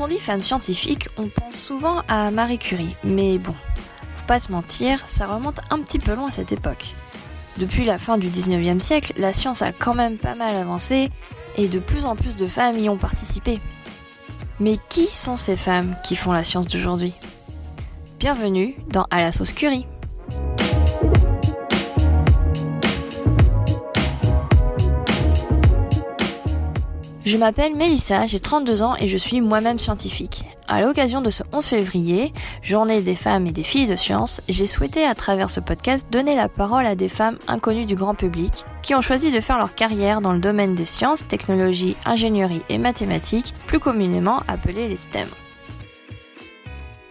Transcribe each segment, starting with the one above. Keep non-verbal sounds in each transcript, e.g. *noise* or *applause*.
Quand on dit femme scientifique, on pense souvent à Marie Curie, mais bon, faut pas se mentir, ça remonte un petit peu loin à cette époque. Depuis la fin du 19e siècle, la science a quand même pas mal avancé et de plus en plus de femmes y ont participé. Mais qui sont ces femmes qui font la science d'aujourd'hui? Bienvenue dans À la sauce Curie. Je m'appelle Mélissa, j'ai 32 ans et je suis moi-même scientifique. À l'occasion de ce 11 février, journée des femmes et des filles de science, j'ai souhaité à travers ce podcast donner la parole à des femmes inconnues du grand public qui ont choisi de faire leur carrière dans le domaine des sciences, technologies, ingénierie et mathématiques, plus communément appelées les STEM.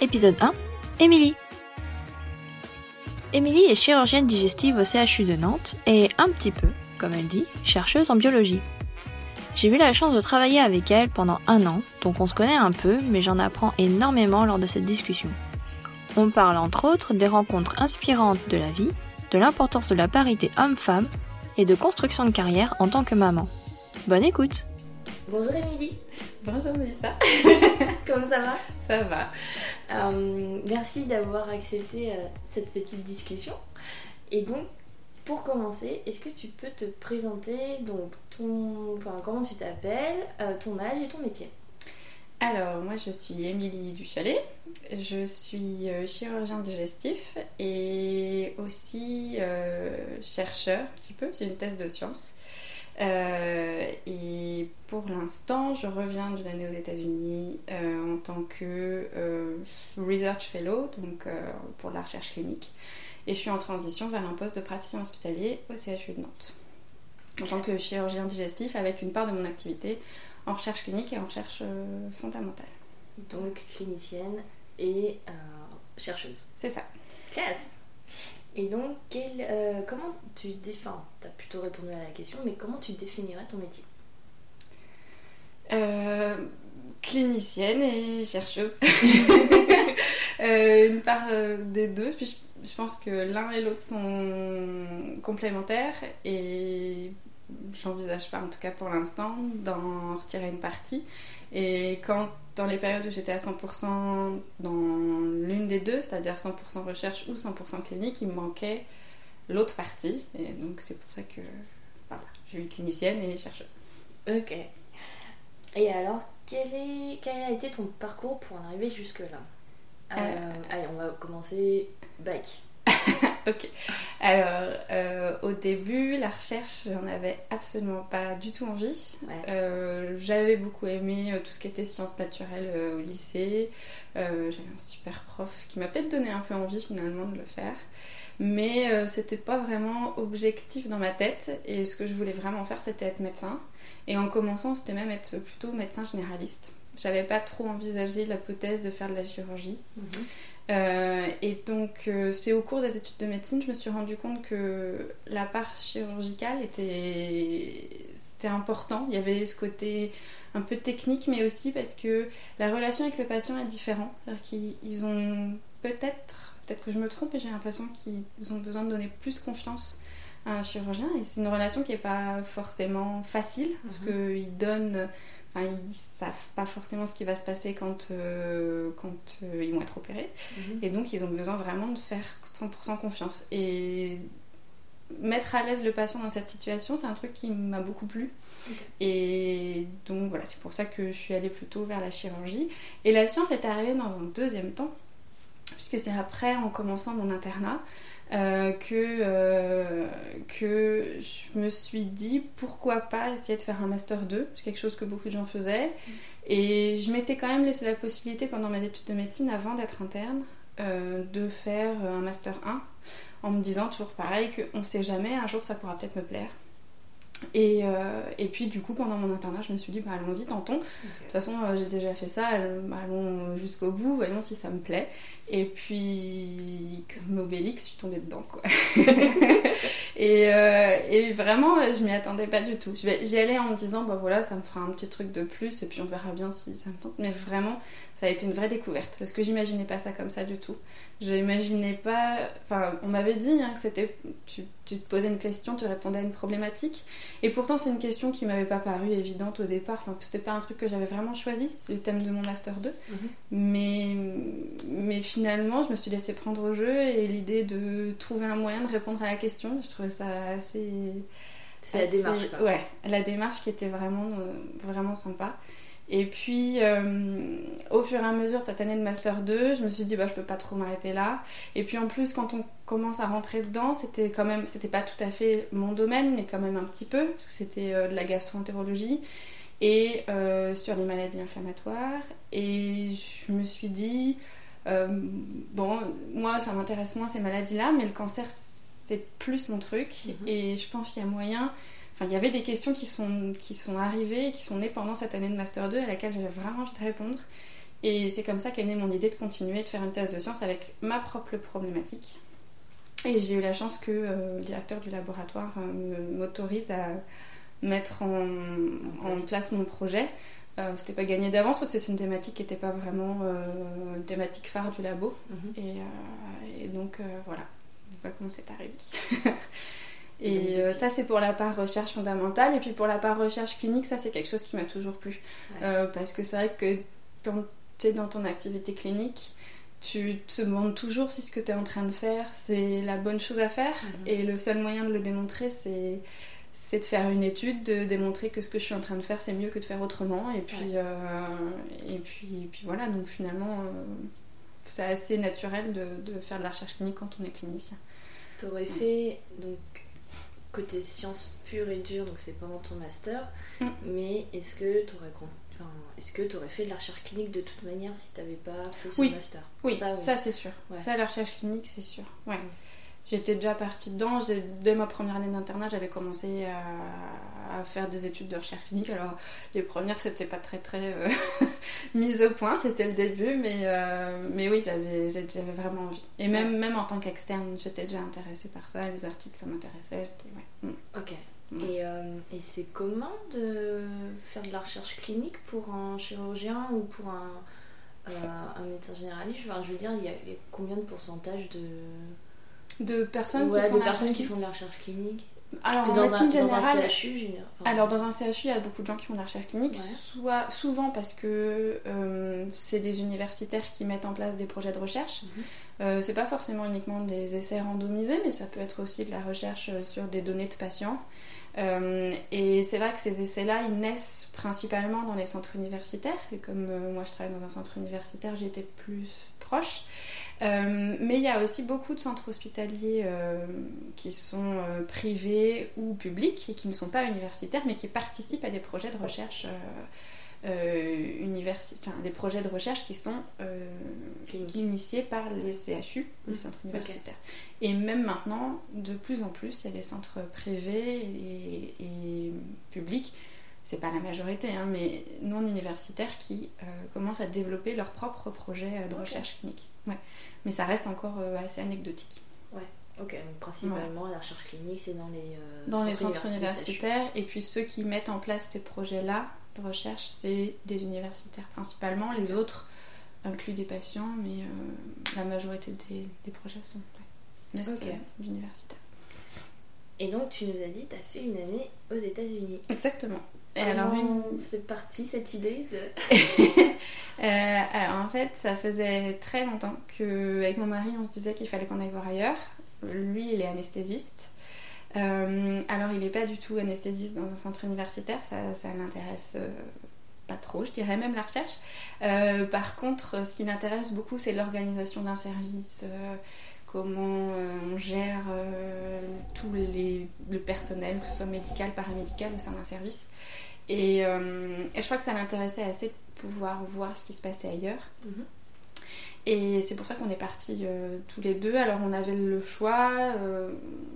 Épisode 1 Émilie Émilie est chirurgienne digestive au CHU de Nantes et un petit peu, comme elle dit, chercheuse en biologie. J'ai eu la chance de travailler avec elle pendant un an, donc on se connaît un peu, mais j'en apprends énormément lors de cette discussion. On parle entre autres des rencontres inspirantes de la vie, de l'importance de la parité homme-femme et de construction de carrière en tant que maman. Bonne écoute Bonjour Émilie Bonjour Melissa *laughs* Comment ça va? Ça va. Euh, merci d'avoir accepté euh, cette petite discussion. Et donc, pour commencer, est-ce que tu peux te présenter donc comment tu t'appelles, euh, ton âge et ton métier. Alors moi je suis Émilie Duchalet, je suis euh, chirurgien digestif et aussi euh, chercheur un petit peu, j'ai une thèse de sciences. et pour l'instant, je reviens d'une année aux États-Unis en tant que research fellow, donc pour la recherche clinique. Et je suis en transition vers un poste de praticien hospitalier au CHU de Nantes en tant que chirurgien digestif avec une part de mon activité en recherche clinique et en recherche euh, fondamentale. Donc clinicienne et euh, chercheuse. C'est ça. Classe. Et donc, euh, comment tu défends Tu as plutôt répondu à la question, mais comment tu définirais ton métier? Clinicienne et chercheuse. *laughs* une part des deux. Puis je pense que l'un et l'autre sont complémentaires et j'envisage pas, en tout cas pour l'instant, d'en retirer une partie. Et quand, dans les périodes où j'étais à 100% dans l'une des deux, c'est-à-dire 100% recherche ou 100% clinique, il me manquait l'autre partie. Et donc c'est pour ça que voilà, je suis clinicienne et chercheuse. Ok. Et alors, quel, est, quel a été ton parcours pour en arriver jusque-là? Euh, allez, on va commencer bac. *laughs* ok. Alors, euh, au début, la recherche, j'en avais absolument pas du tout envie. Euh, j'avais beaucoup aimé tout ce qui était sciences naturelles au lycée. j'avais un super prof qui m'a peut-être donné un peu envie finalement de le faire. Mais c'était pas vraiment objectif dans ma tête. Et ce que je voulais vraiment faire, c'était être médecin. Et en commençant, c'était même être plutôt médecin généraliste. J'avais pas trop envisagé l'hypothèse de faire de la chirurgie. Mhm. Euh, et donc, euh, c'est au cours des études de médecine, je me suis rendu compte que la part chirurgicale était, c'était important. Il y avait ce côté un peu technique, mais aussi parce que la relation avec le patient est différente. qu'ils ont peut-être, peut-être que je me trompe, mais j'ai l'impression qu'ils ont besoin de donner plus confiance à un chirurgien. Et c'est une relation qui n'est pas forcément facile, parce mhm. qu'ils donnent Enfin, ils savent pas forcément ce qui va se passer quand, euh, quand euh, ils vont être opérés. Mhm. Et donc, ils ont besoin vraiment de faire 100% confiance. Et mettre à l'aise le patient dans cette situation, c'est un truc qui m'a beaucoup plu. Et donc, voilà, c'est pour ça que je suis allée plutôt vers la chirurgie. Et la science est arrivée dans un deuxième temps, puisque c'est après, en commençant mon internat, euh, que, euh, que je me suis dit pourquoi pas essayer de faire un master 2, c'est quelque chose que beaucoup de gens faisaient. Et je m'étais quand même laissé la possibilité pendant mes études de médecine, avant d'être interne, euh, de faire un master 1, en me disant toujours pareil qu'on ne sait jamais, un jour ça pourra peut-être me plaire. Et, euh, et, puis du coup pendant mon internat je me suis dit bah, allons-y tentons. De toute façon euh, j'ai déjà fait ça, allons jusqu'au bout, voyons si ça me plaît. Et puis comme Obélix je suis tombée dedans quoi. *laughs* et, euh, et, vraiment je m'y attendais pas du tout. J'y allais en me disant bah voilà ça me fera un petit truc de plus et puis on verra bien si ça me tente. Mais vraiment ça a été une vraie découverte parce que j'imaginais pas ça comme ça du tout. Je n'imaginais pas, enfin on m'avait dit hein, que c'était tu, tu te posais une question, tu répondais à une problématique. Et pourtant, c'est une question qui m'avait pas paru évidente au départ. Enfin, c'était pas un truc que j'avais vraiment choisi. C'est le thème de mon master 2. Mhm. Mais, mais finalement, je me suis laissée prendre au jeu et l'idée de trouver un moyen de répondre à la question, je trouvais ça assez. C'est la démarche. Ouais, la démarche qui était vraiment, euh, vraiment sympa. Et puis, euh, au fur et à mesure de cette année de Master 2, je me suis dit, bah, je peux pas trop m'arrêter là. Et puis, en plus, quand on commence à rentrer dedans, c'était quand même, c'était pas tout à fait mon domaine, mais quand même un petit peu, parce que c'était euh, de la gastroentérologie et euh, sur les maladies inflammatoires. Et je me suis dit, bon, moi, ça m'intéresse moins ces maladies-là, mais le cancer, c'est plus mon truc. Mhm. Et je pense qu'il y a moyen il y avait des questions qui sont, qui sont arrivées, qui sont nées pendant cette année de Master 2 à laquelle j'avais vraiment envie de répondre. Et c'est comme ça qu'est née mon idée de continuer de faire une thèse de science avec ma propre problématique. Et j'ai eu la chance que euh, le directeur du laboratoire euh, m'autorise à mettre en, en, place mon projet. Euh, c'était pas gagné d'avance parce que c'est une thématique qui n'était pas vraiment une thématique phare du labo. Mhm. et, et, donc voilà, va comment c'est arrivé. *laughs* Et euh, ça, c'est pour la part recherche fondamentale. Et puis pour la part recherche clinique, ça, c'est quelque chose qui m'a toujours plu. Euh, parce que c'est vrai que quand tu es dans ton activité clinique, tu te demandes toujours si ce que tu es en train de faire, c'est la bonne chose à faire. Mhm. Et le seul moyen de le démontrer, c'est c'est de faire une étude, de démontrer que ce que je suis en train de faire, c'est mieux que de faire autrement. Et puis, euh, et puis, puis voilà, donc finalement, c'est assez naturel de, de, faire de la recherche clinique quand on est clinicien. Tu aurais fait donc côté sciences pure et dure, donc c'est pendant ton master, mm. mais est-ce que tu aurais Enfin, est-ce que tu aurais fait de la recherche clinique de toute manière si tu n'avais pas fait ce master? Oui, ça, ça c'est sûr. Ça, la recherche clinique, c'est sûr. Ouais. Mm. J'étais déjà partie dedans. Dès ma première année d'internat, j'avais commencé à, faire des études de recherche clinique. Alors, les premières, c'était pas très très euh, *laughs* mise au point, c'était le début, mais, euh, mais oui, j'avais, vraiment envie. Et même, même en tant qu'externe, j'étais déjà intéressée par ça. Les articles, ça m'intéressait. Ouais. Mm. Ok. Et, euh, et, c'est comment de faire de la recherche clinique pour un chirurgien ou pour un, un médecin généraliste? Enfin, Je veux dire, il y a combien de pourcentage de de personnes, qui, font de personnes qui font de la recherche clinique alors, dans, un, générale, CHU, alors dans un CHU, il y a beaucoup de gens qui font de la recherche clinique, soit souvent parce que euh, c'est des universitaires qui mettent en place des projets de recherche. Mhm. Euh, c'est pas forcément uniquement des essais randomisés, mais ça peut être aussi de la recherche sur des données de patients. Euh, et c'est vrai que ces essais-là, ils naissent principalement dans les centres universitaires. Et comme moi je travaille dans un centre universitaire, j'étais plus proche. Euh, mais il y a aussi beaucoup de centres hospitaliers euh, qui sont euh, privés ou publics et qui ne sont pas universitaires mais qui participent à des projets de recherche des projets de recherche qui sont initiés par les CHU, les mmh. centres universitaires. Et même maintenant, de plus en plus, il y a des centres privés et, et publics c'est pas la majorité, hein, mais non universitaires qui commencent à développer leurs propres projets de recherche clinique. Ouais mais ça reste encore euh, assez anecdotique. Ouais, ok, donc principalement la recherche clinique, c'est dans les, euh, dans les centres universitaires, et puis ceux qui mettent en place ces projets-là de recherche, c'est des universitaires principalement. Les autres incluent des patients, mais euh, la majorité des, des projets sont ouais, universitaires. Et donc, tu nous as dit, tu as fait une année aux États-Unis. Exactement. Et alors, c'est parti cette idée de. *laughs* Euh, alors, en fait, ça faisait très longtemps qu'avec mon mari, on se disait qu'il fallait qu'on aille voir ailleurs. Lui, il est anesthésiste. Euh, alors, il n'est pas du tout anesthésiste dans un centre universitaire, ça, ça l'intéresse euh, pas trop, je dirais même la recherche. par contre, ce qui l'intéresse beaucoup, c'est l'organisation d'un service comment on gère tout le personnel, que ce soit médical, paramédical au sein d'un service. Euh, et, je crois que ça l'intéressait assez de pouvoir voir ce qui se passait ailleurs. Mhm. Et c'est pour ça qu'on est partis euh, tous les deux. Alors on avait le choix, euh,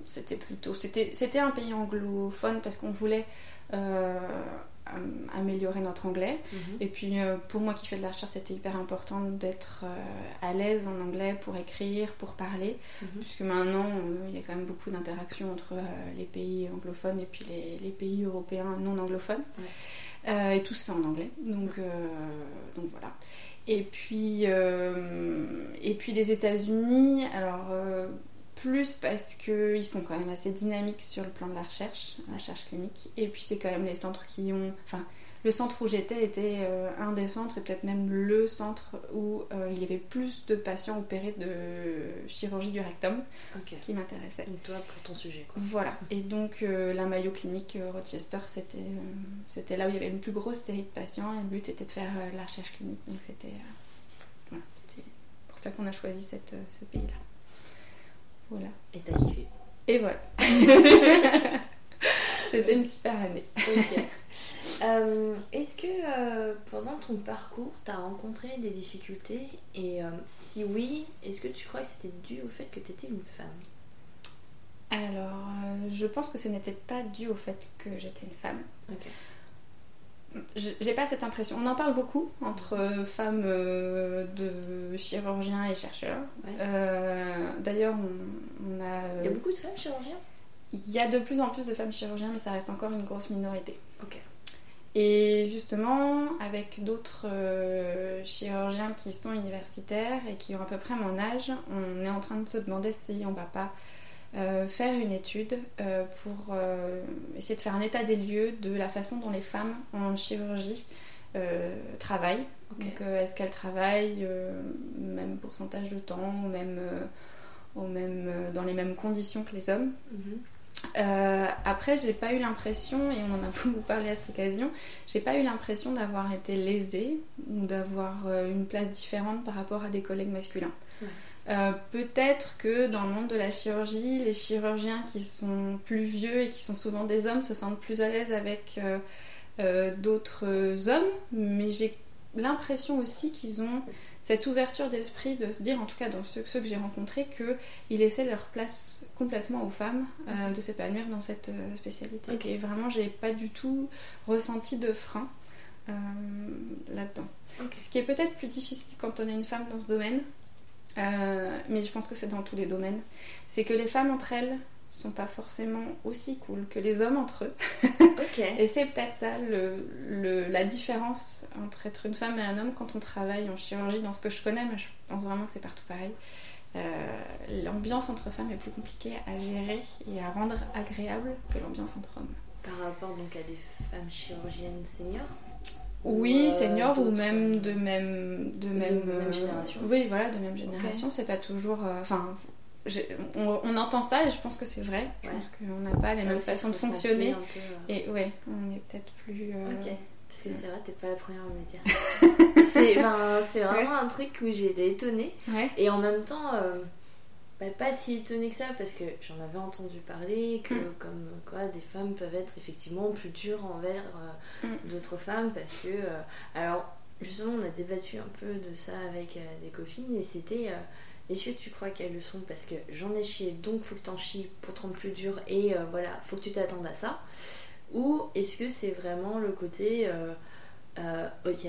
c'était plutôt. C'était un pays anglophone parce qu'on voulait euh, améliorer notre anglais. Mhm. Et puis euh, pour moi qui fais de la recherche, c'était hyper important d'être euh, à l'aise en anglais pour écrire, pour parler, mhm. puisque maintenant il y a quand même beaucoup d'interactions entre les pays anglophones et puis les, pays européens non anglophones. et tout se fait en anglais. Donc, donc voilà. Et puis, et puis les États-Unis, alors plus parce qu'ils sont quand même assez dynamiques sur le plan de la recherche, la recherche clinique. Et puis c'est quand même les centres qui ont... Enfin, le centre où j'étais était euh, un des centres et peut-être même le centre où euh, il y avait plus de patients opérés de chirurgie du rectum, ce qui m'intéressait. Donc toi pour ton sujet quoi. Voilà. Et donc euh, la Mayo Clinique Rochester, c'était c'était là où il y avait une plus grosse série de patients et le but était de faire la recherche clinique. Donc c'était voilà, pour ça qu'on a choisi cette, ce pays-là. Voilà. Et t'as kiffé. Et voilà. *laughs* c'était une super année. Ok. Euh, est-ce que euh, pendant ton parcours, tu as rencontré des difficultés Et euh, si oui, est-ce que tu crois que c'était dû au fait que tu étais une femme? Alors, je pense que ce n'était pas dû au fait que j'étais une femme. J'ai pas cette impression. On en parle beaucoup entre femmes de chirurgiens et chercheurs. D'ailleurs, on, a. Il y a beaucoup de femmes chirurgiens? Il y a de plus en plus de femmes chirurgiens, mais ça reste encore une grosse minorité. Ok. Et justement, avec d'autres euh, chirurgiens qui sont universitaires et qui ont à peu près mon âge, on est en train de se demander si on va pas euh, faire une étude euh, pour essayer de faire un état des lieux de la façon dont les femmes en chirurgie travaillent. Donc, est-ce qu'elles travaillent même pourcentage de temps même, même dans les mêmes conditions que les hommes mhm. Euh, après, j'ai pas eu l'impression, et on en a *laughs* beaucoup parlé à cette occasion, j'ai pas eu l'impression d'avoir été lésée ou d'avoir euh, une place différente par rapport à des collègues masculins. Euh, peut-être que dans le monde de la chirurgie, les chirurgiens qui sont plus vieux et qui sont souvent des hommes se sentent plus à l'aise avec d'autres hommes, mais j'ai l'impression aussi qu'ils ont cette ouverture d'esprit de se dire, en tout cas dans ceux, que j'ai rencontrés, qu'ils laissaient leur place complètement aux femmes euh, de s'épanouir dans cette euh, spécialité. Et vraiment, j'ai pas du tout ressenti de frein euh, là-dedans. Ce qui est peut-être plus difficile quand on est une femme dans ce domaine, mais je pense que c'est dans tous les domaines, c'est que les femmes entre elles sont pas forcément aussi cool que les hommes entre eux. *laughs* et c'est peut-être ça le, la différence entre être une femme et un homme quand on travaille en chirurgie, dans ce que je connais, mais je pense vraiment que c'est partout pareil. Euh, l'ambiance entre femmes est plus compliquée à gérer et à rendre agréable que l'ambiance entre hommes. Par rapport donc à des femmes chirurgiennes seniors? Oui, euh, seniors ou même de même de même, de même génération. Oui, voilà, de même génération. C'est pas toujours. Euh, enfin, on, entend ça et je pense que c'est vrai. Je pense qu'on n'a pas les mêmes façons de fonctionner. Euh. Et ouais, on est peut-être plus. Euh, ok. Parce que c'est vrai, t'es pas la première à me dire. *laughs* c'est vraiment un truc où j'ai été étonnée. Et en même temps, euh, bah, pas si étonnée que ça, parce que j'en avais entendu parler, que mm. comme quoi des femmes peuvent être effectivement plus dures envers mm. d'autres femmes, parce que. alors, justement, on a débattu un peu de ça avec des copines, et c'était est-ce que tu crois qu'elles le sont? Parce que j'en ai chié, donc faut que t'en chies pour te rendre plus dur et euh, voilà, faut que tu t'attendes à ça Ou est-ce que c'est vraiment le côté euh, euh, ok,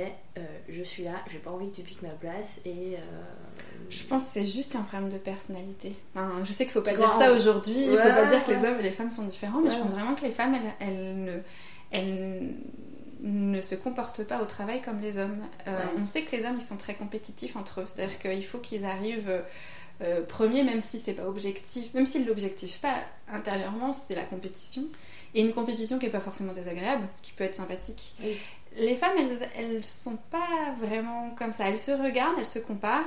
je suis là, j'ai pas envie que tu piques ma place et. Je pense que c'est juste un problème de personnalité. je sais qu'il faut pas dire ça aujourd'hui, il faut pas dire que les hommes et les femmes sont différents, mais je pense vraiment que les femmes, elles, ne. Elles, ne se comportent pas au travail comme les hommes. Euh, on sait que les hommes, ils sont très compétitifs entre eux. C'est-à-dire qu'il faut qu'ils arrivent euh, premiers, même si c'est pas objectif, même s'ils l'objectifent pas intérieurement, c'est la compétition. Et une compétition qui est pas forcément désagréable, qui peut être sympathique. Les femmes, elles, elles sont pas vraiment comme ça. Elles se regardent, elles se comparent.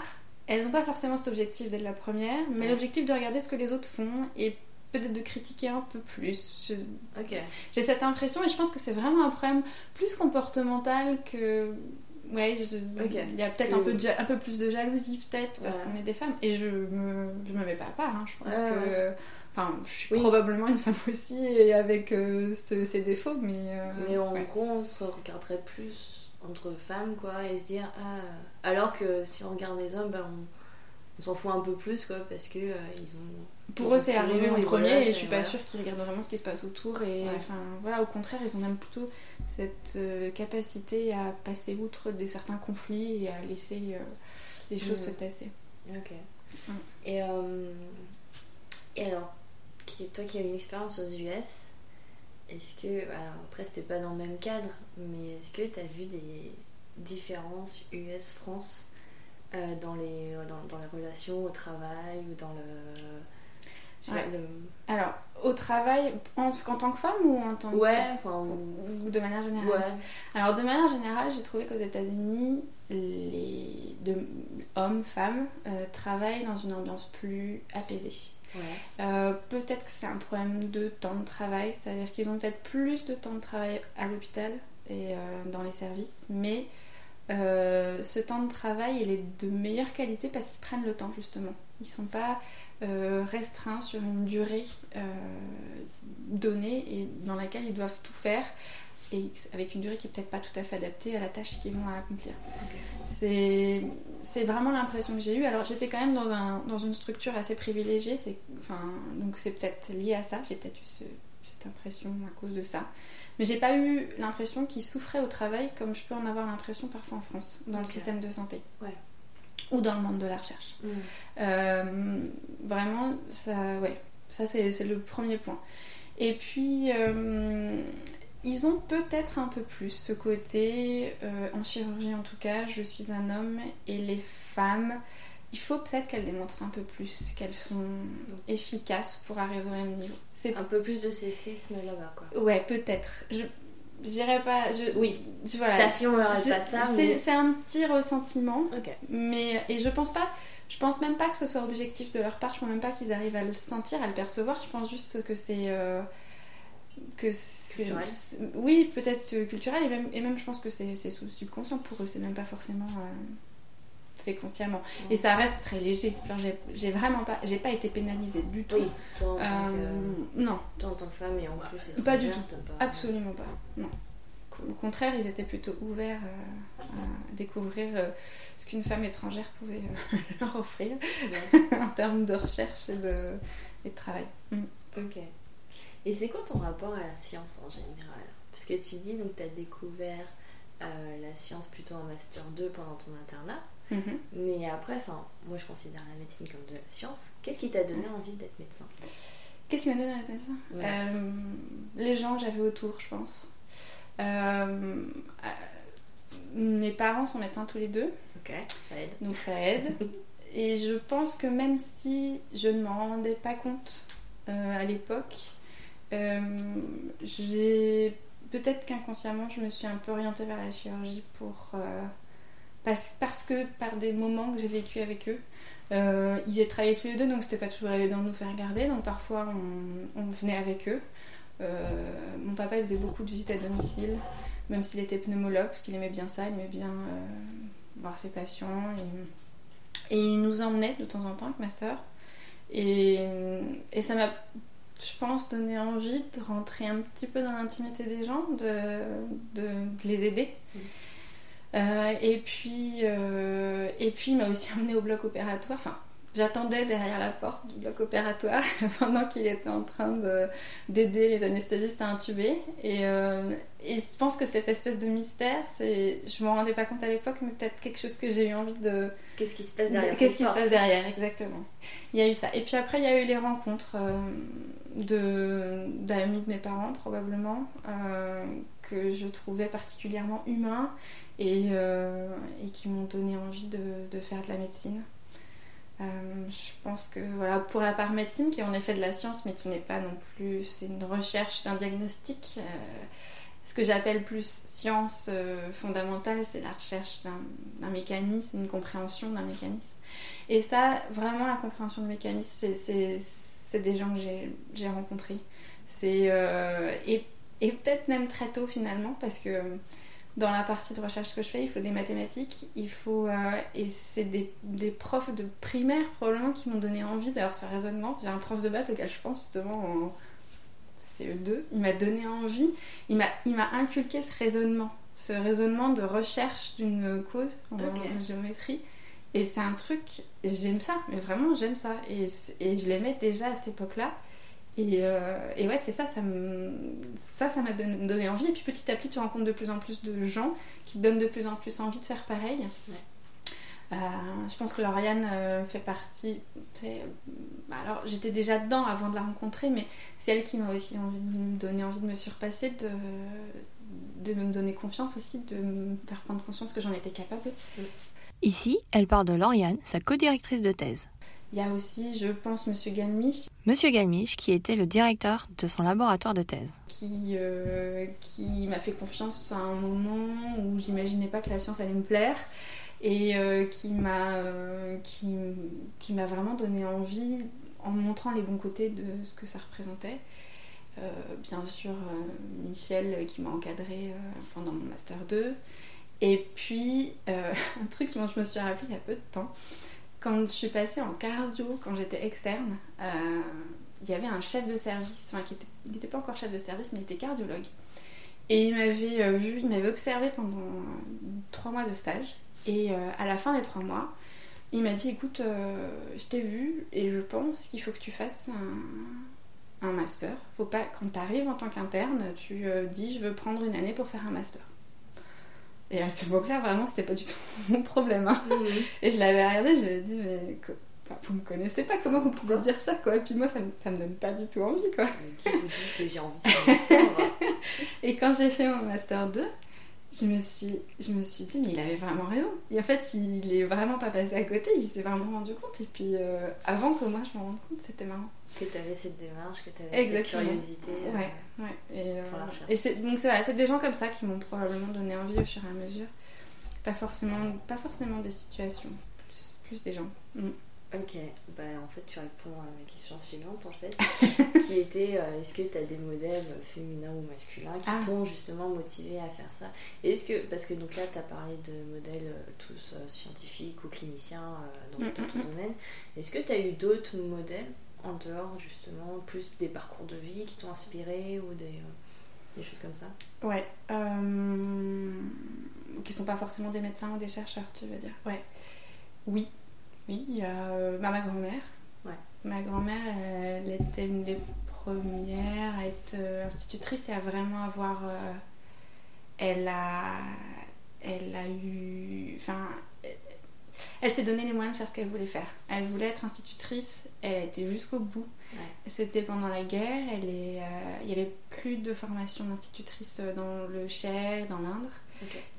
Elles n'ont pas forcément cet objectif d'être la première, mais l'objectif de regarder ce que les autres font et peut-être de critiquer un peu plus. J'ai cette impression et je pense que c'est vraiment un problème plus comportemental que. Ouais, il y a peut-être un, peu un peu plus de jalousie, peut-être, parce qu'on est des femmes. Et je me, je me mets pas à part, hein. je pense que. Enfin, je suis probablement une femme aussi, et avec euh, ses défauts, mais. Euh, mais en gros, on se regarderait plus entre femmes, quoi, et se dire. Ah, alors que si on regarde les hommes, ben, on on s'en fout un peu plus quoi parce que euh, ils ont pour eux c'est arrivé en premier et je suis pas sûre qu'ils regardent vraiment ce qui se passe autour et enfin voilà au contraire ils ont même plutôt cette euh, capacité à passer outre des certains conflits et à laisser euh, les choses se tasser. Ok. Et et alors qui, toi qui as une expérience aux US est-ce que alors après c'était pas dans le même cadre mais est-ce que tu as vu des différences US France euh, dans, les, dans, dans, les relations au travail ou dans le... Alors, au travail, en, tant que femme ou en tant que. Ouais, enfin. Ou de manière générale ouais. Alors, de manière générale, j'ai trouvé qu'aux États-Unis, les hommes, femmes, euh, travaillent dans une ambiance plus apaisée. Euh, peut-être que c'est un problème de temps de travail, c'est-à-dire qu'ils ont peut-être plus de temps de travail à l'hôpital et euh, dans les services, mais ce temps de travail il est de meilleure qualité parce qu'ils prennent le temps justement. Ils sont pas restreints sur une durée donnée et dans laquelle ils doivent tout faire et avec une durée qui est peut-être pas tout à fait adaptée à la tâche qu'ils ont à accomplir. C'est vraiment l'impression que j'ai eue. Alors j'étais quand même dans, un, dans une structure assez privilégiée, enfin, donc c'est peut-être lié à ça, j'ai peut-être eu cette impression à cause de ça. Mais j'ai pas eu l'impression qu'ils souffraient au travail comme je peux en avoir l'impression parfois en France, dans le système de santé. Ou dans le monde de la recherche. Mm. Euh, vraiment, ça, ouais, ça c'est le premier point. Et puis, euh, ils ont peut-être un peu plus ce côté, euh, en chirurgie en tout cas, je suis un homme et les femmes, il faut peut-être qu'elles démontrent un peu plus qu'elles sont efficaces pour arriver au même niveau. C'est un peu plus de sexisme là-bas, quoi. Ouais, peut-être. Je j'irai pas. Je, oui. Je, voilà. Ta fille, on pas ça. C'est un petit ressentiment. Mais et je pense pas. Je pense même pas que ce soit objectif de leur part. Je pense même pas qu'ils arrivent à le sentir, à le percevoir. Je pense juste que c'est. Euh, que c'est oui peut-être euh, culturel et même, et même je pense que c'est subconscient pour eux c'est même pas forcément euh, fait consciemment. Et ça reste très léger. J'ai vraiment pas j'ai pas été pénalisée du tout. Oui, toi en tant que, non. toi en tant que femme et en plus pas du tout. absolument pas. Non. Au contraire ils étaient plutôt ouverts euh, à découvrir ce qu'une femme étrangère pouvait *laughs* leur offrir *laughs* en termes de recherche et de, et de travail. Mm. ok et c'est quoi ton rapport à la science en général? Parce que tu dis donc tu as découvert euh, la science plutôt en master 2 pendant ton internat. Mhm. Mais après, enfin, moi je considère la médecine comme de la science. Qu'est-ce qui t'a donné envie d'être médecin? Qu'est-ce qui m'a donné envie d'être médecin? Euh, Les gens que j'avais autour, je pense. Euh, mes parents sont médecins tous les deux. Ok, ça aide. Donc ça aide. *laughs* Et je pense que même si je ne m'en rendais pas compte à l'époque, j'ai peut-être qu'inconsciemment, je me suis un peu orientée vers la chirurgie pour euh, parce, parce, que par des moments que j'ai vécu avec eux. Euh, ils travaillé tous les deux, donc c'était pas toujours évident de nous faire garder. Donc parfois, on, venait avec eux. mon papa faisait beaucoup de visites à domicile, même s'il était pneumologue, parce qu'il aimait bien ça, il aimait bien voir ses patients. Et, et, il nous emmenait de temps en temps avec ma soeur. Et, et ça m'a je pense, donner envie de rentrer un petit peu dans l'intimité des gens, de, de, les aider. Mm. Euh, et puis, euh, et puis il m'a aussi *laughs* amené au bloc opératoire. Enfin, j'attendais derrière la porte du bloc opératoire *laughs* pendant qu'il était en train d'aider les anesthésistes à intuber. Et, euh, et, je pense que cette espèce de mystère, c'est, je m'en rendais pas compte à l'époque, mais peut-être quelque chose que j'ai eu envie de. Qu'est-ce qui se passe derrière Qu'est-ce qui se passe derrière, exactement. Il y a eu ça. Et puis après, il y a eu les rencontres de d'amis de mes parents probablement euh, que je trouvais particulièrement humains et, euh, et qui m'ont donné envie de, de, faire de la médecine. Euh, je pense que voilà pour la part médecine qui est en effet de la science mais qui n'est pas non plus c'est une recherche d'un diagnostic ce que j'appelle plus science fondamentale, c'est la recherche d'un mécanisme, une compréhension d'un mécanisme. Et ça, vraiment, la compréhension du mécanisme, c'est des gens que j'ai rencontrés. C'est, euh, et peut-être même très tôt finalement, parce que dans la partie de recherche que je fais, il faut des mathématiques, il faut, euh, et c'est des, des, profs de primaire probablement qui m'ont donné envie d'avoir ce raisonnement. J'ai un prof de maths auquel je pense justement en CE2, il m'a donné envie, il m'a inculqué ce raisonnement, ce raisonnement de recherche d'une cause en géométrie. Et c'est un truc, j'aime ça, mais vraiment j'aime ça. Et, et je l'aimais déjà à cette époque-là. Et, euh, et, ouais, c'est ça, ça m'a ça, ça donné, envie. Et puis petit à petit, tu rencontres de plus en plus de gens qui te donnent de plus en plus envie de faire pareil. Euh, je pense que Lauriane euh, fait partie. alors, j'étais déjà dedans avant de la rencontrer, mais c'est elle qui m'a aussi donner envie de me surpasser, de, de me donner confiance aussi, de me faire prendre conscience que j'en étais capable. Ici, elle parle de Lauriane, sa co-directrice de thèse. Il y a aussi, je pense, Monsieur Galmiche. Monsieur Galmiche, qui était le directeur de son laboratoire de thèse. Qui, euh, qui m'a fait confiance à un moment où j'imaginais pas que la science allait me plaire et euh, qui m'a euh, qui, qui m'a vraiment donné envie en me montrant les bons côtés de ce que ça représentait. bien sûr, Michel qui m'a encadré pendant mon master 2. Et puis, *laughs* un truc dont je me suis rappelé il y a peu de temps, quand je suis passée en cardio, quand j'étais externe, euh, il y avait un chef de service, enfin, qui il n'était pas encore chef de service, mais il était cardiologue. Et il m'avait euh, vu, il m'avait observé pendant trois mois de stage. Et euh, à la fin des trois mois, il m'a dit écoute, je t'ai vu et je pense qu'il faut que tu fasses un, master. Faut pas, quand tu arrives en tant qu'interne, tu dis je veux prendre une année pour faire un master. Et à cette époque-là, vraiment, c'était pas du tout *laughs* mon problème. Hein. Et je l'avais regardé, je lui ai dit, mais vous me connaissez pas, comment vous pouvez dire ça, quoi? Et puis moi, ça me, ça me donne pas du tout envie, quoi. Qui vous dit que j'ai envie de faire *laughs* Et quand j'ai fait mon master 2, je me suis, je me suis dit, mais il avait vraiment raison. Et en fait, il est vraiment pas passé à côté, il s'est vraiment rendu compte. Et puis, euh, avant que moi je me rende compte, c'était marrant. Que tu avais cette démarche, que tu avais cette curiosité. Euh, ouais, ouais. Et, euh, et c'est, donc, c'est, c'est des gens comme ça qui m'ont probablement donné envie au fur et à mesure. Pas forcément, pas forcément des situations, plus, plus des gens. Mm. Ok, bah, en fait tu réponds à ma question suivante en fait, *laughs* qui était euh, est-ce que tu as des modèles féminins ou masculins qui ah. t'ont justement motivé à faire ça? Est-ce que, parce que donc là tu as parlé de modèles euh, tous euh, scientifiques ou cliniciens dans, mm, ton mm, mm. domaine, est-ce que tu as eu d'autres modèles en dehors justement, plus des parcours de vie qui t'ont inspiré ou des, des, choses comme ça? Ouais, qui sont pas forcément des médecins ou des chercheurs tu veux dire? Ouais, oui oui, il y a euh, bah, ma grand-mère. Ma grand-mère, elle était une des premières à être euh, institutrice et à vraiment avoir. Euh, elle a. Elle a eu. Enfin. Elle s'est donné les moyens de faire ce qu'elle voulait faire. Elle voulait être institutrice, elle était jusqu'au bout. C'était pendant la guerre, elle est, il n'y avait plus de formation d'institutrice dans le Cher, dans l'Indre.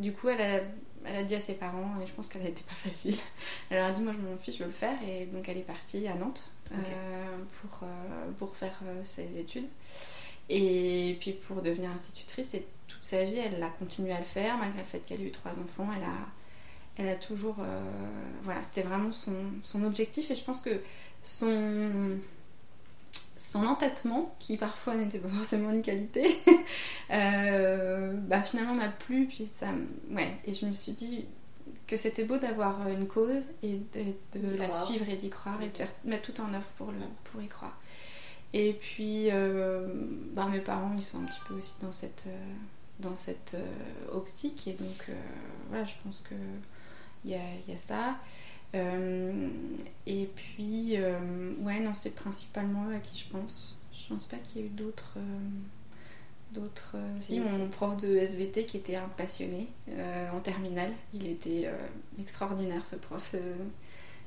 Du coup, elle a elle a dit à ses parents, et je pense qu'elle n'était pas facile, elle leur a dit Moi, je m'en fiche, je veux le faire. Et donc, elle est partie à Nantes euh, pour, euh, pour faire euh, ses études. Et puis, pour devenir institutrice, et toute sa vie, elle a continué à le faire, malgré le fait qu'elle ait eu trois enfants. Elle a, elle a toujours. voilà, c'était vraiment son, son objectif. Et je pense que son son entêtement, qui parfois n'était pas *laughs* forcément une qualité, *laughs* euh, bah finalement m'a plu. Puis ça, ouais, et je me suis dit que c'était beau d'avoir une cause et de, la suivre et d'y croire et de mettre tout en œuvre pour, le, pour y croire. Et puis, euh, bah, mes parents, ils sont un petit peu aussi dans cette, euh, dans cette optique. Et donc, voilà, je pense qu'il y a, y a ça. Euh, et puis, euh, ouais, non, c'est principalement eux à qui je pense. Je pense pas qu'il y ait eu d'autres. Euh, d'autres. Si, mon prof de SVT qui était un passionné en terminale, il était extraordinaire ce prof.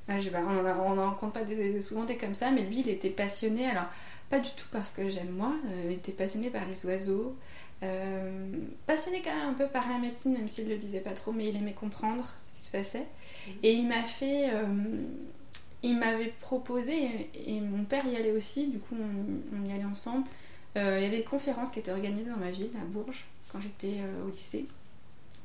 Ah, on n'en rencontre pas souvent des comme ça, mais lui il était passionné. Alors, pas du tout parce que j'aime moi, il était passionné par les oiseaux, passionné quand même un peu par la médecine, même s'il le disait pas trop, mais il aimait comprendre ce qui se passait. Et il m'a fait. Euh, il m'avait proposé, et, mon père y allait aussi, du coup on, y allait ensemble. Euh, il y avait des conférences qui étaient organisées dans ma ville, à Bourges, quand j'étais euh, au lycée,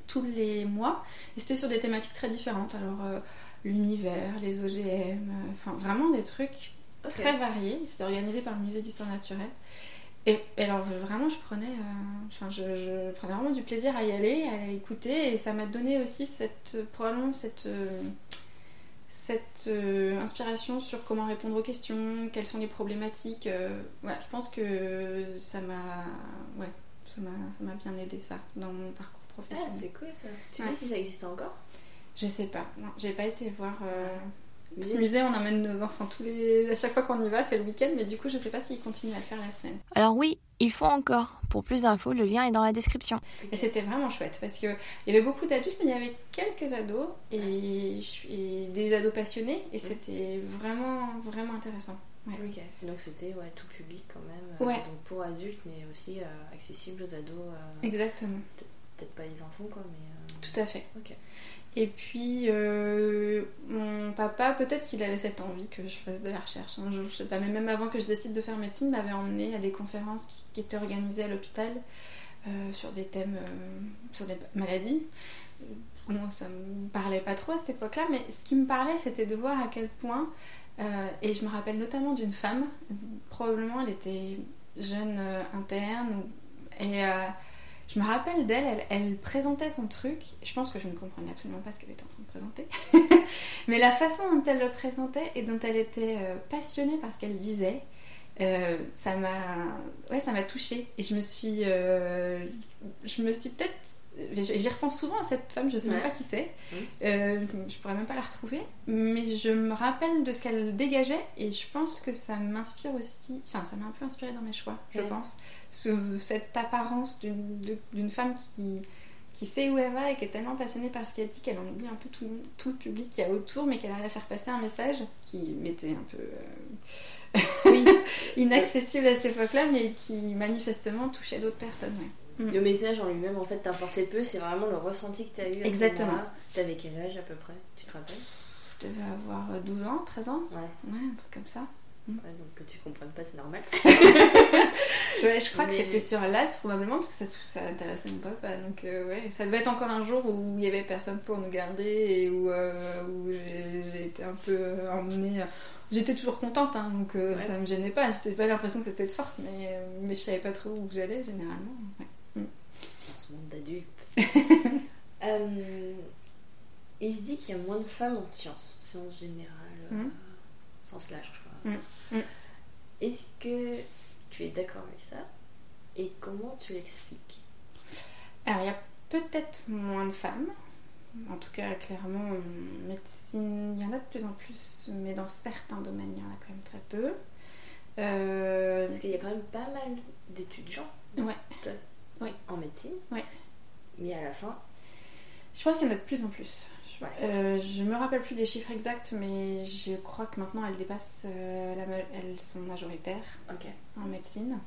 tous les mois. Et c'était sur des thématiques très différentes. Alors, l'univers, les OGM, enfin vraiment des trucs très variés. C'était organisé par le musée d'histoire naturelle. Et, alors vraiment, je prenais, euh, je, prenais vraiment du plaisir à y aller, à écouter, et ça m'a donné aussi cette, probablement cette, euh, cette euh, inspiration sur comment répondre aux questions, quelles sont les problématiques. ouais, je pense que ça m'a, ouais, ça m'a, bien aidé ça dans mon parcours ah, professionnel. Ah, c'est cool ça. Tu sais si ça existe encore? Je sais pas. Non, j'ai pas été voir. Ce musée, on emmène nos enfants tous les... à chaque fois qu'on y va, c'est le week-end, mais du coup, je sais pas s'ils continuent à le faire la semaine. Alors oui, il faut encore. Pour plus d'infos, le lien est dans la description. Et c'était vraiment chouette parce qu'il y avait beaucoup d'adultes, mais il y avait quelques ados et, des ados passionnés, et c'était vraiment, vraiment intéressant. Ok, donc c'était ouais, tout public quand même. Ouais. donc pour adultes, mais aussi euh, accessible aux ados. Euh, Exactement. Peut-être pas les enfants, quoi, mais. Tout à fait. Ok. Et puis, euh, mon papa, peut-être qu'il avait cette envie que je fasse de la recherche un jour, je sais pas, mais même avant que je décide de faire médecine, m'avait emmené à des conférences qui, étaient organisées à l'hôpital sur des thèmes, sur des maladies. Moi, ça me parlait pas trop à cette époque-là, mais ce qui me parlait, c'était de voir à quel point, et je me rappelle notamment d'une femme, probablement elle était jeune interne, et je me rappelle d'elle, elle, présentait son truc. Je pense que je ne comprenais absolument pas ce qu'elle était en train de présenter. *laughs* Mais la façon dont elle le présentait et dont elle était euh, passionnée par ce qu'elle disait, euh, ça m'a ouais, ça m'a touchée. Et je me suis, euh, je me suis peut-être. J'y repense souvent à cette femme, je sais même pas qui c'est. je pourrais même pas la retrouver. Mais je me rappelle de ce qu'elle dégageait et je pense que ça m'inspire aussi. Enfin, ça m'a un peu inspiré dans mes choix, je pense cette apparence d'une femme qui, qui sait où elle va et qui est tellement passionnée par ce qu'elle dit qu'elle en oublie un peu tout, tout le public qui y a autour, mais qu'elle arrive à faire passer un message qui m'était un peu euh, *laughs* inaccessible à cette époque-là, mais qui manifestement touchait d'autres personnes. Mm. Le message en lui-même, en fait, t'importait peu, c'est vraiment le ressenti que tu as eu. À Exactement. T'avais quel âge à peu près? Tu te rappelles? Je devais avoir 12 ans, 13 ans. Ouais. Ouais, un truc comme ça. Ouais, donc que tu comprennes pas, c'est normal. *laughs* je, crois que c'était sur l'AS probablement parce que ça, ça intéressait mon papa. Donc euh, ouais, ça devait être encore un jour où il y avait personne pour nous garder et où, euh, où j'ai été un peu euh, emmenée. J'étais toujours contente, hein, donc ça me gênait pas. J'avais pas l'impression que c'était de force, mais, mais je savais pas trop où j'allais généralement. Mm. Dans ce monde d'adultes. *laughs* il se dit qu'il y a moins de femmes en sciences, sciences générales, mm. sens large, je crois. Mm. Mm. Est-ce que tu es d'accord avec ça? Et comment tu l'expliques? Alors, il y a peut-être moins de femmes. En tout cas, clairement, en médecine, il y en a de plus en plus, mais dans certains domaines, il y en a quand même très peu. Euh, Parce qu'il y a quand même pas mal d'étudiants ouais. en médecine. Ouais. Mais à la fin. Je pense qu'il y en a de plus en plus. Euh, je me rappelle plus des chiffres exacts, mais je crois que maintenant elles dépassent, euh, elles sont majoritaires en médecine.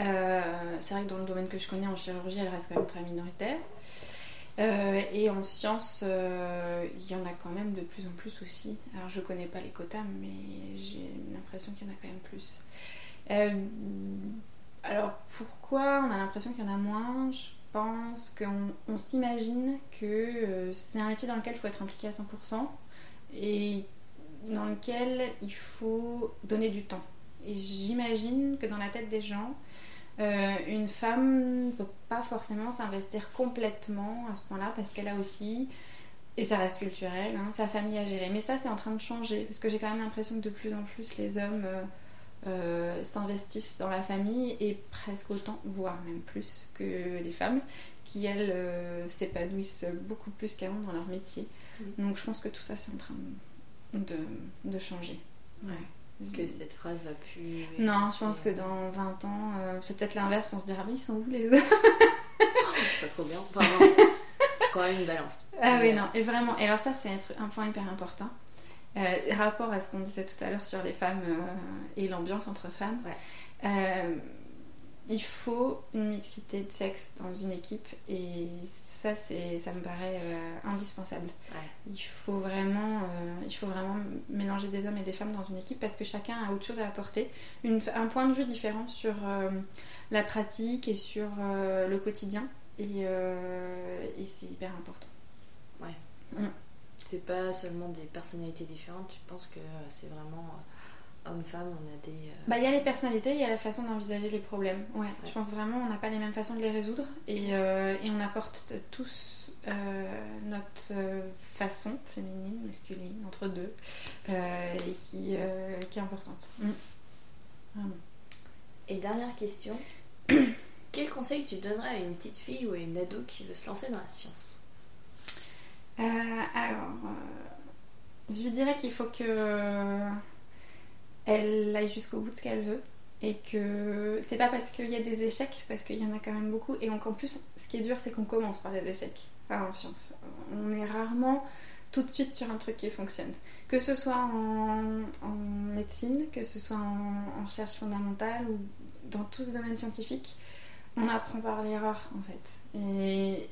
Euh, c'est vrai que dans le domaine que je connais en chirurgie, elles restent quand même très minoritaires. et en sciences, il y en a quand même de plus en plus aussi. Alors je connais pas les quotas, mais j'ai l'impression qu'il y en a quand même plus. alors pourquoi on a l'impression qu'il y en a moins? Pense qu'on s'imagine que euh, c'est un métier dans lequel il faut être impliqué à 100% et dans lequel il faut donner du temps. Et j'imagine que dans la tête des gens, euh, une femme ne peut pas forcément s'investir complètement à ce point-là parce qu'elle a aussi, et ça reste culturel, hein, sa famille à gérer. Mais ça, c'est en train de changer parce que j'ai quand même l'impression que de plus en plus les hommes euh, euh, s'investissent dans la famille et presque autant, voire même plus que les femmes, qui elles euh, s'épanouissent beaucoup plus qu'avant dans leur métier. Donc je pense que tout ça c'est en train de, de, changer. Ouais. Que cette phrase va plus. Non, je pense que dans 20 ans, euh, c'est peut-être l'inverse, on se dira, oui, ils sont où les hommes C'est trop bien. *laughs* quand même une balance. Ah oui, non, et vraiment. Et alors, ça, c'est un point hyper important. Euh, rapport à ce qu'on disait tout à l'heure sur les femmes euh, et l'ambiance entre femmes, euh, il faut une mixité de sexe dans une équipe et ça, c'est, ça me paraît indispensable. Il, faut vraiment, il faut vraiment mélanger des hommes et des femmes dans une équipe parce que chacun a autre chose à apporter, un point de vue différent sur la pratique et sur le quotidien et, et c'est hyper important. Ouais. Mm c'est pas seulement des personnalités différentes, tu penses que c'est vraiment euh, homme-femme, on a des. Euh, bah, il y a les personnalités, il y a la façon d'envisager les problèmes. Ouais, je pense vraiment on n'a pas les mêmes façons de les résoudre et, euh, et on apporte tous notre façon, féminine, masculine, entre deux, et qui, qui est importante. Mm. Et dernière question. *coughs* Quel conseil tu donnerais à une petite fille ou à une ado qui veut se lancer dans la science? Euh, alors, euh, je dirais qu'il faut que euh, elle aille jusqu'au bout de ce qu'elle veut et que c'est pas parce qu'il y a des échecs, parce qu'il y en a quand même beaucoup, et en plus, ce qui est dur, c'est qu'on commence par les échecs, en science. On est rarement tout de suite sur un truc qui fonctionne. Que ce soit en, médecine, que ce soit en, recherche fondamentale ou dans tous les domaines scientifiques, On apprend par l'erreur en fait.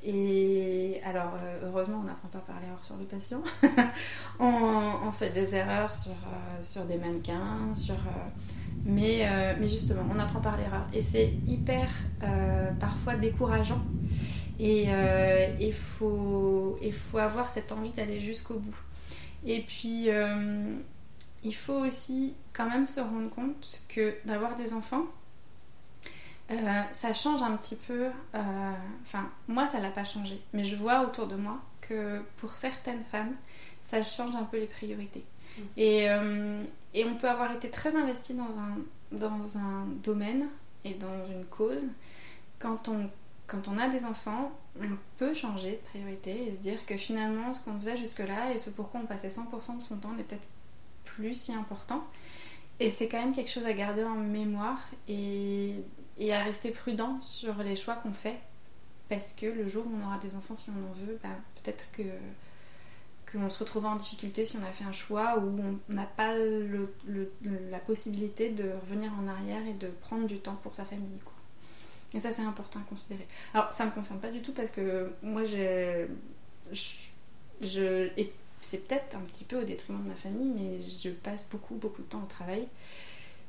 Et, alors, euh, heureusement, on n'apprend pas par l'erreur sur le patient. *laughs* on, fait des erreurs sur, euh, des mannequins, sur, euh, mais, mais justement, on apprend par l'erreur. Et c'est hyper parfois décourageant. Et il faut avoir cette envie d'aller jusqu'au bout. Et puis, il faut aussi quand même se rendre compte que d'avoir des enfants, euh, ça change un petit peu. Euh, enfin, moi, ça l'a pas changé. Mais je vois autour de moi que pour certaines femmes, ça change un peu les priorités. Mm. Et, euh, et, on peut avoir été très investi dans un, dans un domaine et dans une cause. Quand on, quand on a des enfants, on peut changer de priorité et se dire que finalement, ce qu'on faisait jusque-là et ce pourquoi on passait 100% de son temps n'est peut-être plus si important. Et c'est quand même quelque chose à garder en mémoire et et à rester prudent sur les choix qu'on fait. Parce que le jour où on aura des enfants, si on en veut, bah, peut-être que qu'on se retrouvera en difficulté si on a fait un choix où on n'a pas le, la possibilité de revenir en arrière et de prendre du temps pour sa famille. Et ça, c'est important à considérer. Alors, ça ne me concerne pas du tout parce que moi, je, je c'est peut-être un petit peu au détriment de ma famille, mais je passe beaucoup, beaucoup de temps au travail.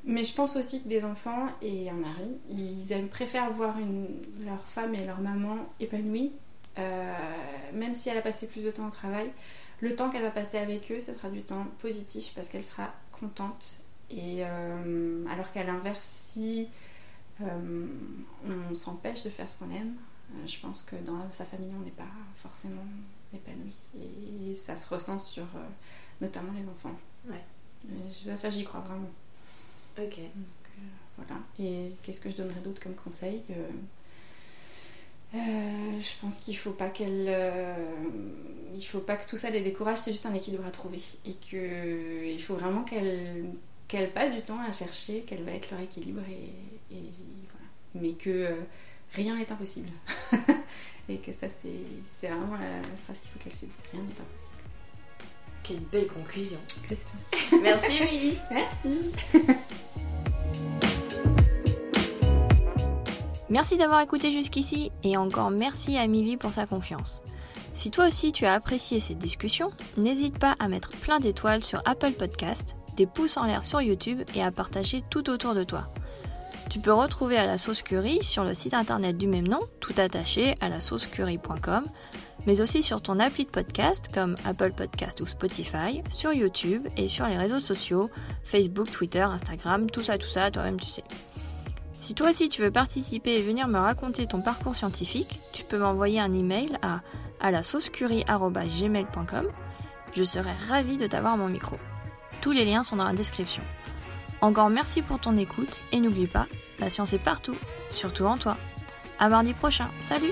Mais je pense aussi que des enfants et un mari, ils aiment, préfèrent voir une, leur femme et leur maman épanouies, euh, même si elle a passé plus de temps au travail. Le temps qu'elle va passer avec eux, ce sera du temps positif parce qu'elle sera contente. Et euh, alors qu'à l'inverse, si euh, on s'empêche de faire ce qu'on aime, je pense que dans sa famille, on n'est pas forcément épanoui. Et ça se ressent sur notamment les enfants. Ouais. ça, j'y crois vraiment. Ok. Euh, voilà. Et qu'est-ce que je donnerais d'autre comme conseil euh, euh, je pense qu'il faut pas qu'elle, faut pas que tout ça les décourage. C'est juste un équilibre à trouver et que il faut vraiment qu'elle, qu'elle passe du temps à chercher quel va être leur équilibre et, voilà. Mais que rien n'est impossible *laughs* et que ça c'est, c'est vraiment la, phrase qu'il faut qu'elle se dise. Rien n'est impossible. Quelle belle conclusion. Exactement. Merci Émilie. Merci. *laughs* Merci d'avoir écouté jusqu'ici et encore merci à Amélie pour sa confiance. Si toi aussi tu as apprécié cette discussion, n'hésite pas à mettre plein d'étoiles sur Apple Podcast, des pouces en l'air sur YouTube et à partager tout autour de toi. Tu peux retrouver à la sauce curry sur le site internet du même nom, tout attaché à la saucecurry.com, mais aussi sur ton appli de podcast comme Apple Podcast ou Spotify, sur YouTube et sur les réseaux sociaux, Facebook, Twitter, Instagram, tout ça, tout ça, toi-même tu sais. Si toi aussi tu veux participer et venir me raconter ton parcours scientifique, tu peux m'envoyer un email à, à la saucecurie.gmail.com. Je serai ravie de t'avoir mon micro. Tous les liens sont dans la description. Encore merci pour ton écoute et n'oublie pas, la science est partout, surtout en toi. À mardi prochain. Salut!